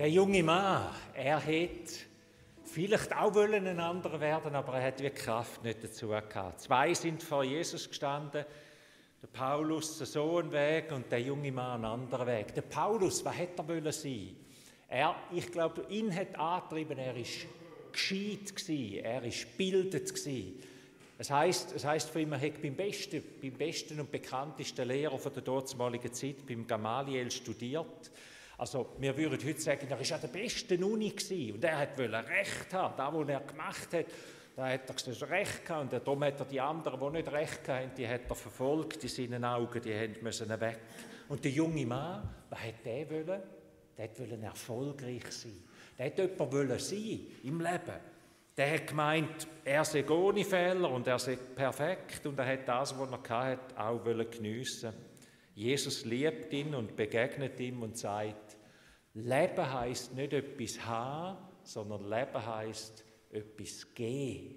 Der junge Mann, er hätte vielleicht auch wollen ein anderer werden, aber er hat die Kraft nicht dazu gehabt. Zwei sind vor Jesus gestanden, der Paulus der Sohn Weg und der junge Mann einen anderen Weg. Der Paulus, was hätte er wollen sein? Er, ich glaube, ihn hat angetrieben, er ist gescheit gewesen, er ist bildet gewesen. Es heißt, es heißt von ihm, er hat beim besten, beim besten und bekanntesten Lehrer von der damaligen Zeit, beim Gamaliel, studiert. Also wir würden heute sagen, er war an der besten Uni gewesen und er hat Recht haben. Da, was er gemacht hat, da hat er Recht gehabt. Und darum hat er die anderen, die nicht Recht hatten, die hat er verfolgt in seinen Augen, die haben müssen weg. Und der junge Mann, was hat der wollen? Der wollte erfolgreich sein. Der hat jemand sein im Leben. Der hat gemeint, er sei ohne Fehler und er sei perfekt und er hat das, was er hatte, auch geniessen Jesus liebt ihn und begegnet ihm und sagt, Leben heißt nicht etwas haben, sondern Leben heißt etwas geben.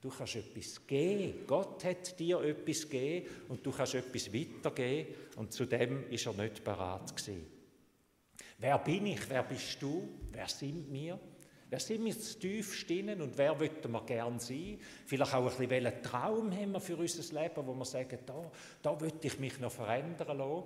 Du kannst etwas geben. Gott hat dir etwas gegeben und du kannst etwas weitergeben und zu dem ist er nicht bereit gewesen. Wer bin ich? Wer bist du? Wer sind wir? Wer sind wir zu tief stehen und wer möchten wir gern sein? Vielleicht auch ein bisschen welchen Traum haben wir für unser Leben, wo wir sagen, da, da möchte ich mich noch verändern lassen.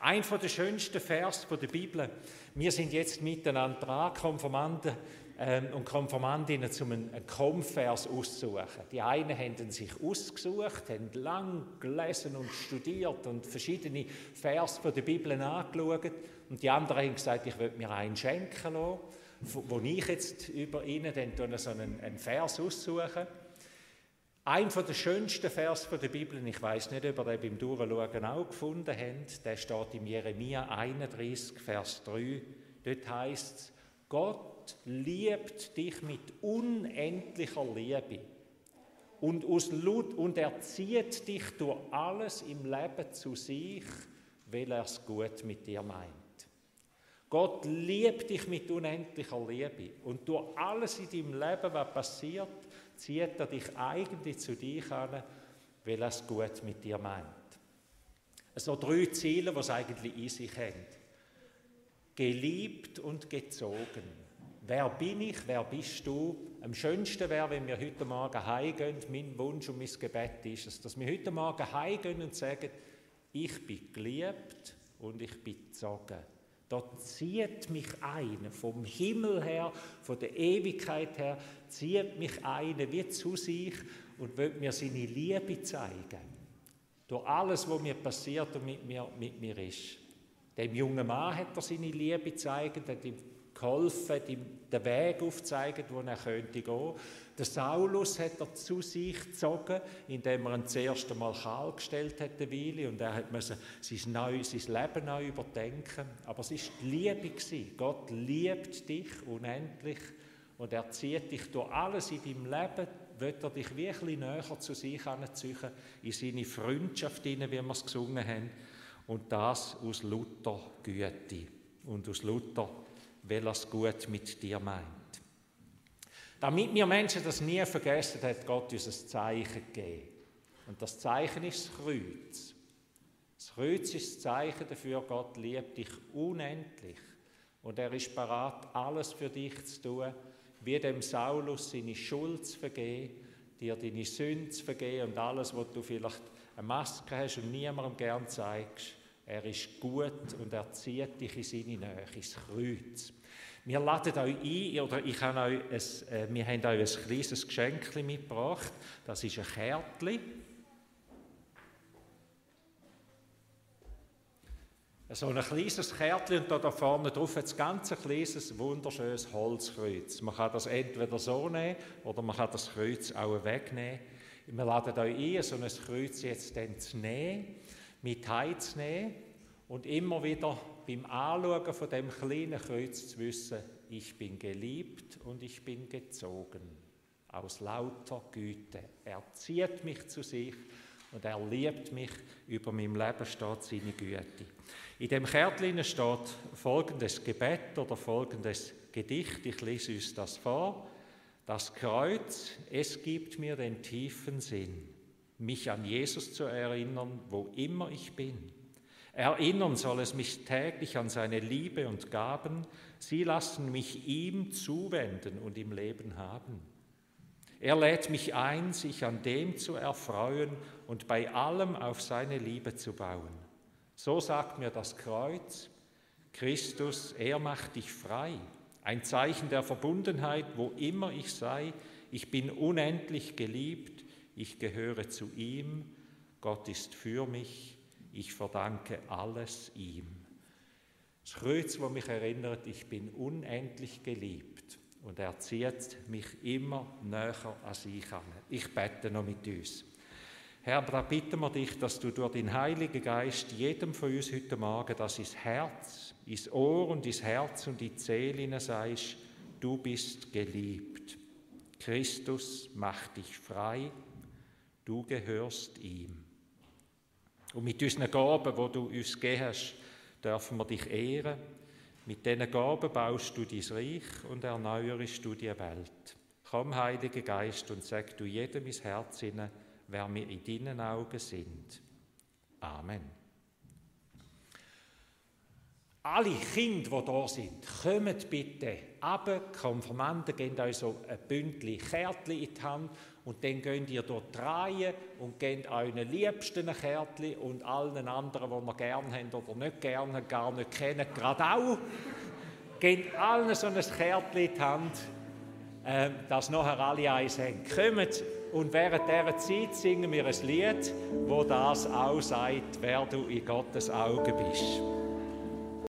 Ein von den schönsten Vers der Bibel. Wir sind jetzt miteinander dran, Konformanten ähm, und Konformantinnen, um einen, Kompvers auszusuchen. Die einen haben sich ausgesucht, haben lang gelesen und studiert und verschiedene Vers der Bibel angeschaut. Und die anderen haben gesagt, ich würde mir einen schenken lassen, wo ich jetzt über ihnen dann so einen, einen Vers aussuche. Ein von der schönsten Vers der Bibel, ich weiß nicht, ob ihr den beim Durchschauen auch gefunden habt, der steht im Jeremia 31, Vers 3. Dort heißt es, Gott liebt dich mit unendlicher Liebe und, aus und er zieht dich durch alles im Leben zu sich, weil er es gut mit dir meint. Gott liebt dich mit unendlicher Liebe und durch alles in deinem Leben, was passiert, zieht er dich eigentlich zu dich an, weil er es gut mit dir meint. So drei Ziele, die es eigentlich in sich haben. Geliebt und gezogen. Wer bin ich, wer bist du? Am schönsten wäre, wenn wir heute Morgen heimgehen. Mein Wunsch und mein Gebet ist es, dass wir heute Morgen heimgehen und sagen, ich bin geliebt und ich bin gezogen. Da zieht mich ein, vom Himmel her, von der Ewigkeit her, zieht mich ein wie zu sich und will mir seine Liebe zeigen. Durch alles, was mir passiert und mit mir, mit mir ist. Dem jungen Mann hat er seine Liebe gezeigt, hat ihm geholfen, ihm den Weg aufzeigen, wo er könnte gehen. Der Saulus hat er zu sich gezogen, indem er ihn das erste Mal kahl gestellt hat, eine und er musste sein, neu, sein Leben neu überdenken. Aber es war die Liebe. Gewesen. Gott liebt dich unendlich und er zieht dich durch alles in deinem Leben, wird er dich wirklich näher zu sich anziehen, in seine Freundschaft hinein, wie wir es gesungen haben. Und das aus Luther Güte und aus Luther weil er es gut mit dir meint. Damit wir Menschen das nie vergessen, hat Gott uns ein Zeichen gegeben. Und das Zeichen ist das Kreuz. Das Kreuz ist das Zeichen dafür, Gott liebt dich unendlich. Und er ist bereit, alles für dich zu tun, wie dem Saulus seine Schuld zu vergeben, dir deine Sünde zu vergeben und alles, was du vielleicht eine Maske hast und niemandem gern zeigst. Er ist gut und er zieht dich in seine Nähe, ins Kreuz. Wir laden euch ein, oder ich habe euch ein, äh, wir haben euch ein kleines Geschenk mitgebracht. Das ist ein Kärtchen. So ein kleines Kärtchen und da, da vorne drauf ein ganz kleines, wunderschönes Holzkreuz. Man kann das entweder so nehmen oder man kann das Kreuz auch wegnehmen. Wir laden euch ein, so ein Kreuz jetzt dann zu nehmen, mit heimzunehmen und immer wieder beim Anschauen von dem kleinen Kreuz zu wissen, ich bin geliebt und ich bin gezogen. Aus lauter Güte. Er zieht mich zu sich und er liebt mich. Über meinem Leben steht seine Güte. In dem Kärtchen steht folgendes Gebet oder folgendes Gedicht. Ich lese uns das vor. Das Kreuz, es gibt mir den tiefen Sinn, mich an Jesus zu erinnern, wo immer ich bin Erinnern soll es mich täglich an seine Liebe und Gaben. Sie lassen mich ihm zuwenden und im Leben haben. Er lädt mich ein, sich an dem zu erfreuen und bei allem auf seine Liebe zu bauen. So sagt mir das Kreuz, Christus, er macht dich frei. Ein Zeichen der Verbundenheit, wo immer ich sei. Ich bin unendlich geliebt, ich gehöre zu ihm, Gott ist für mich, ich verdanke alles ihm. Das Kreuz, wo mich erinnert, ich bin unendlich geliebt und er zieht mich immer näher an sich an. Ich bete noch mit uns. Herr, da bitten wir dich, dass du durch den Heiligen Geist jedem von uns heute Morgen das ins Herz, ins Ohr und ins Herz und in die Seele sagst, du bist geliebt. Christus macht dich frei, du gehörst ihm. Und mit unseren Gaben, wo du uns gegeben hast, dürfen wir dich ehren. Mit diesen Gaben baust du dein Reich und erneuerst du die Welt. Komm, Heiliger Geist, und sag du jedem ins Herz hinein, wer wir in deinen Augen sind. Amen. Alle Kinder, die da sind, kommt bitte aber Konfirmanden geben euch so ein Bündel Kärtchen in die Hand und dann gehen ihr dort rein und gebt euren Liebsten ein Kärtchen und allen anderen, die wir gerne haben oder nicht gerne gar nicht kennen, gerade auch. Gebt allen so ein Kärtchen in die Hand, äh, dass nachher alle eins haben. Kommt und während dieser Zeit singen wir ein Lied, wo das auch sagt, wer du in Gottes Augen bist.